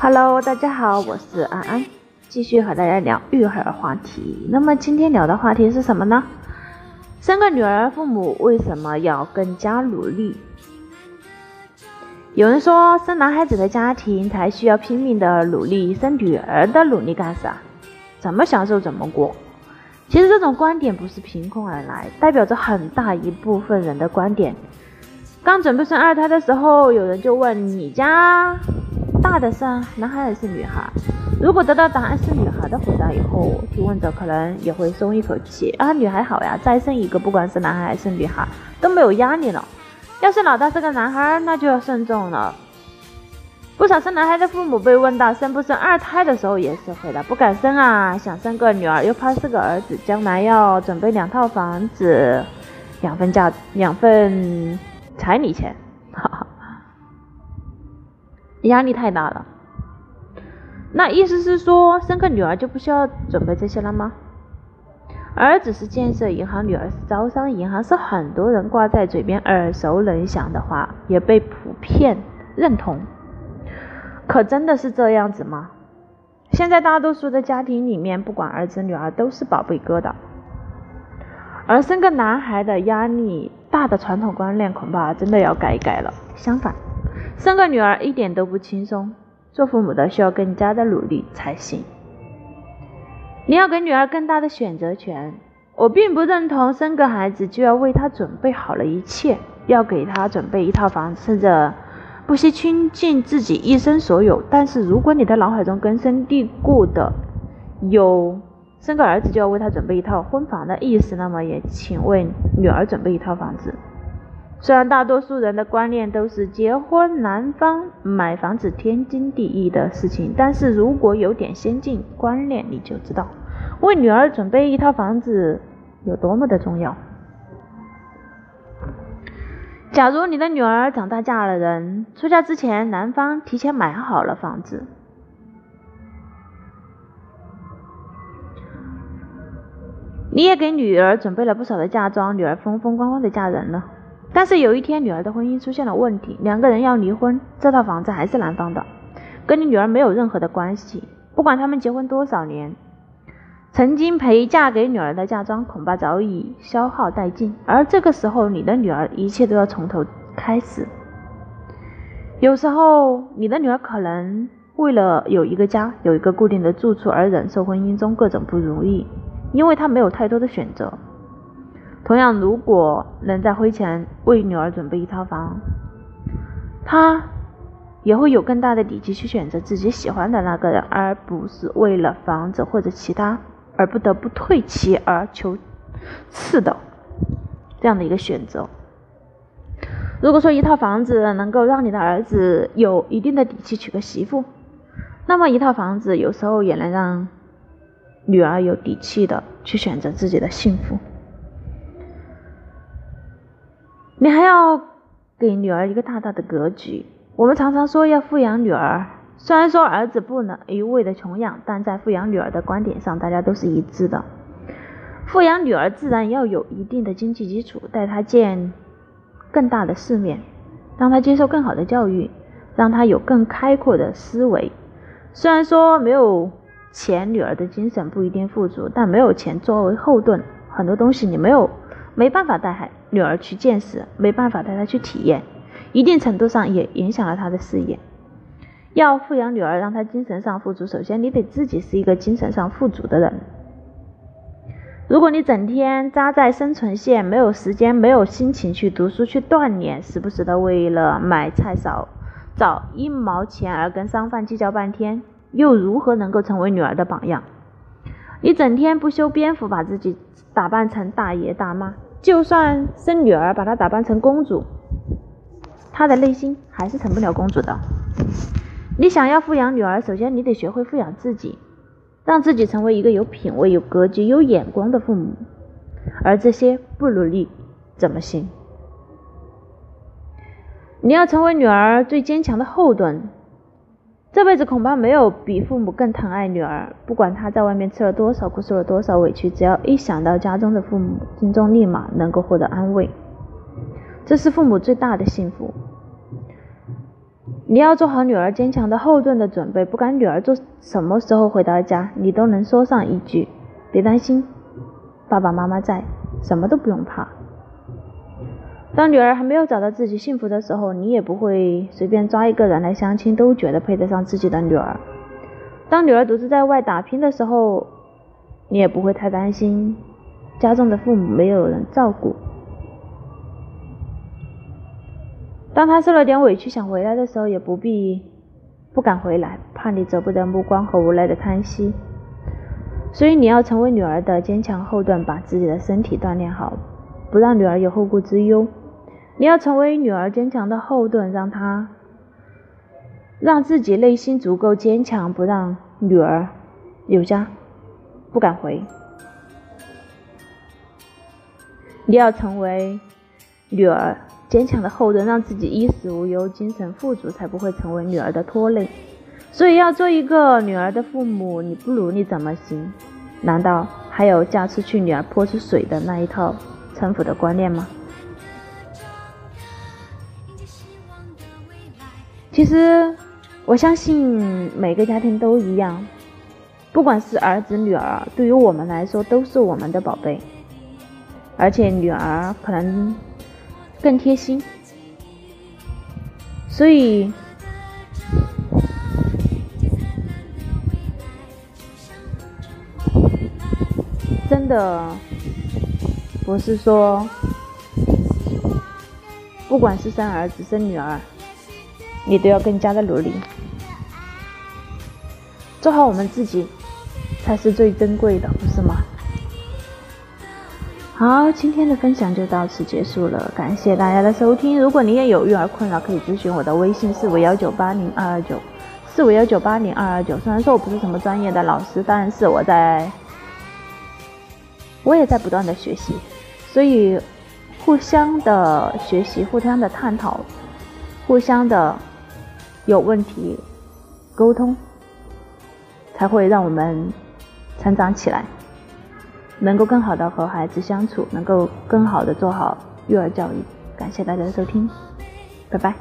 Hello，大家好，我是安安，继续和大家聊育儿话题。那么今天聊的话题是什么呢？生个女儿，父母为什么要更加努力？有人说，生男孩子的家庭才需要拼命的努力，生女儿的努力干啥？怎么享受怎么过。其实这种观点不是凭空而来，代表着很大一部分人的观点。刚准备生二胎的时候，有人就问你家大的是男孩还是女孩？如果得到答案是女孩的回答以后，提问者可能也会松一口气啊，女孩好呀，再生一个，不管是男孩还是女孩都没有压力了。要是老大是个男孩，那就要慎重了。不少生男孩的父母被问到生不生二胎的时候，也是回答不敢生啊，想生个女儿，又怕是个儿子，将来要准备两套房子，两份嫁，两份彩礼钱，哈哈，压力太大了。那意思是说，生个女儿就不需要准备这些了吗？儿子是建设银行，女儿是招商银行，是很多人挂在嘴边耳熟能详的话，也被普遍认同。可真的是这样子吗？现在大多数的家庭里面，不管儿子女儿都是宝贝疙瘩，而生个男孩的压力大的传统观念恐怕真的要改一改了。相反，生个女儿一点都不轻松，做父母的需要更加的努力才行。你要给女儿更大的选择权。我并不认同生个孩子就要为他准备好了一切，要给他准备一套房子，甚至。不惜倾尽自己一生所有，但是如果你的脑海中根深蒂固的有生个儿子就要为他准备一套婚房的意思，那么也请为女儿准备一套房子。虽然大多数人的观念都是结婚男方买房子天经地义的事情，但是如果有点先进观念，你就知道为女儿准备一套房子有多么的重要。假如你的女儿长大嫁了人，出嫁之前男方提前买好了房子，你也给女儿准备了不少的嫁妆，女儿风风光光的嫁人了。但是有一天女儿的婚姻出现了问题，两个人要离婚，这套房子还是男方的，跟你女儿没有任何的关系。不管他们结婚多少年。曾经陪嫁给女儿的嫁妆恐怕早已消耗殆尽，而这个时候你的女儿一切都要从头开始。有时候你的女儿可能为了有一个家、有一个固定的住处而忍受婚姻中各种不如意，因为他没有太多的选择。同样，如果能在婚前为女儿准备一套房，他也会有更大的底气去选择自己喜欢的那个人，而不是为了房子或者其他。而不得不退其而求次的这样的一个选择。如果说一套房子能够让你的儿子有一定的底气娶个媳妇，那么一套房子有时候也能让女儿有底气的去选择自己的幸福。你还要给女儿一个大大的格局。我们常常说要富养女儿。虽然说儿子不能一味的穷养，但在富养女儿的观点上，大家都是一致的。富养女儿自然要有一定的经济基础，带她见更大的世面，让她接受更好的教育，让她有更开阔的思维。虽然说没有钱，女儿的精神不一定富足，但没有钱作为后盾，很多东西你没有没办法带孩女儿去见识，没办法带她去体验，一定程度上也影响了她的事业。要富养女儿，让她精神上富足，首先你得自己是一个精神上富足的人。如果你整天扎在生存线，没有时间、没有心情去读书、去锻炼，时不时的为了买菜少找一毛钱而跟商贩计较半天，又如何能够成为女儿的榜样？你整天不修边幅，把自己打扮成大爷大妈，就算生女儿把她打扮成公主，她的内心还是成不了公主的。你想要富养女儿，首先你得学会富养自己，让自己成为一个有品位、有格局、有眼光的父母。而这些不努力怎么行？你要成为女儿最坚强的后盾，这辈子恐怕没有比父母更疼爱女儿。不管她在外面吃了多少苦、受了多少委屈，只要一想到家中的父母，心中立马能够获得安慰。这是父母最大的幸福。你要做好女儿坚强的后盾的准备，不管女儿做什么时候回到家，你都能说上一句：“别担心，爸爸妈妈在，什么都不用怕。”当女儿还没有找到自己幸福的时候，你也不会随便抓一个人来相亲，都觉得配得上自己的女儿。当女儿独自在外打拼的时候，你也不会太担心家中的父母没有人照顾。当她受了点委屈想回来的时候，也不必不敢回来，怕你舍不得目光和无奈的叹息。所以你要成为女儿的坚强后盾，把自己的身体锻炼好，不让女儿有后顾之忧。你要成为女儿坚强的后盾，让她让自己内心足够坚强，不让女儿有家不敢回。你要成为女儿坚强的后盾，让自己衣食无忧，精神富足，才不会成为女儿的拖累。所以，要做一个女儿的父母，你不努力怎么行？难道还有嫁出去女儿泼出水的那一套城府的观念吗？其实，我相信每个家庭都一样，不管是儿子女儿，对于我们来说都是我们的宝贝，而且女儿可能更贴心，所以真的不是说，不管是生儿子生女儿。你都要更加的努力，做好我们自己才是最珍贵的，不是吗？好，今天的分享就到此结束了，感谢大家的收听。如果你也有育儿困扰，可以咨询我的微信四五幺九八零二二九四五幺九八零二二九。虽然说我不是什么专业的老师，但是我在，我也在不断的学习，所以互相的学习，互相的探讨，互相的。有问题，沟通才会让我们成长起来，能够更好的和孩子相处，能够更好的做好育儿教育。感谢大家的收听，拜拜。